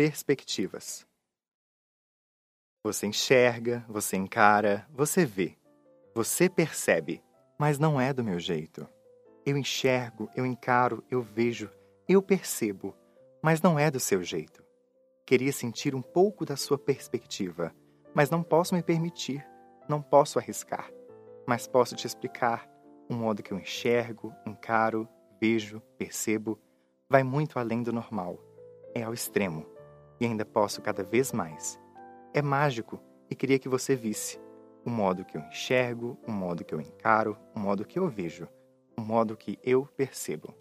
Perspectivas. Você enxerga, você encara, você vê. Você percebe, mas não é do meu jeito. Eu enxergo, eu encaro, eu vejo, eu percebo, mas não é do seu jeito. Queria sentir um pouco da sua perspectiva, mas não posso me permitir, não posso arriscar. Mas posso te explicar um modo que eu enxergo, encaro, vejo, percebo, vai muito além do normal. É ao extremo e ainda posso cada vez mais. É mágico e queria que você visse o modo que eu enxergo, o modo que eu encaro, o modo que eu vejo, o modo que eu percebo.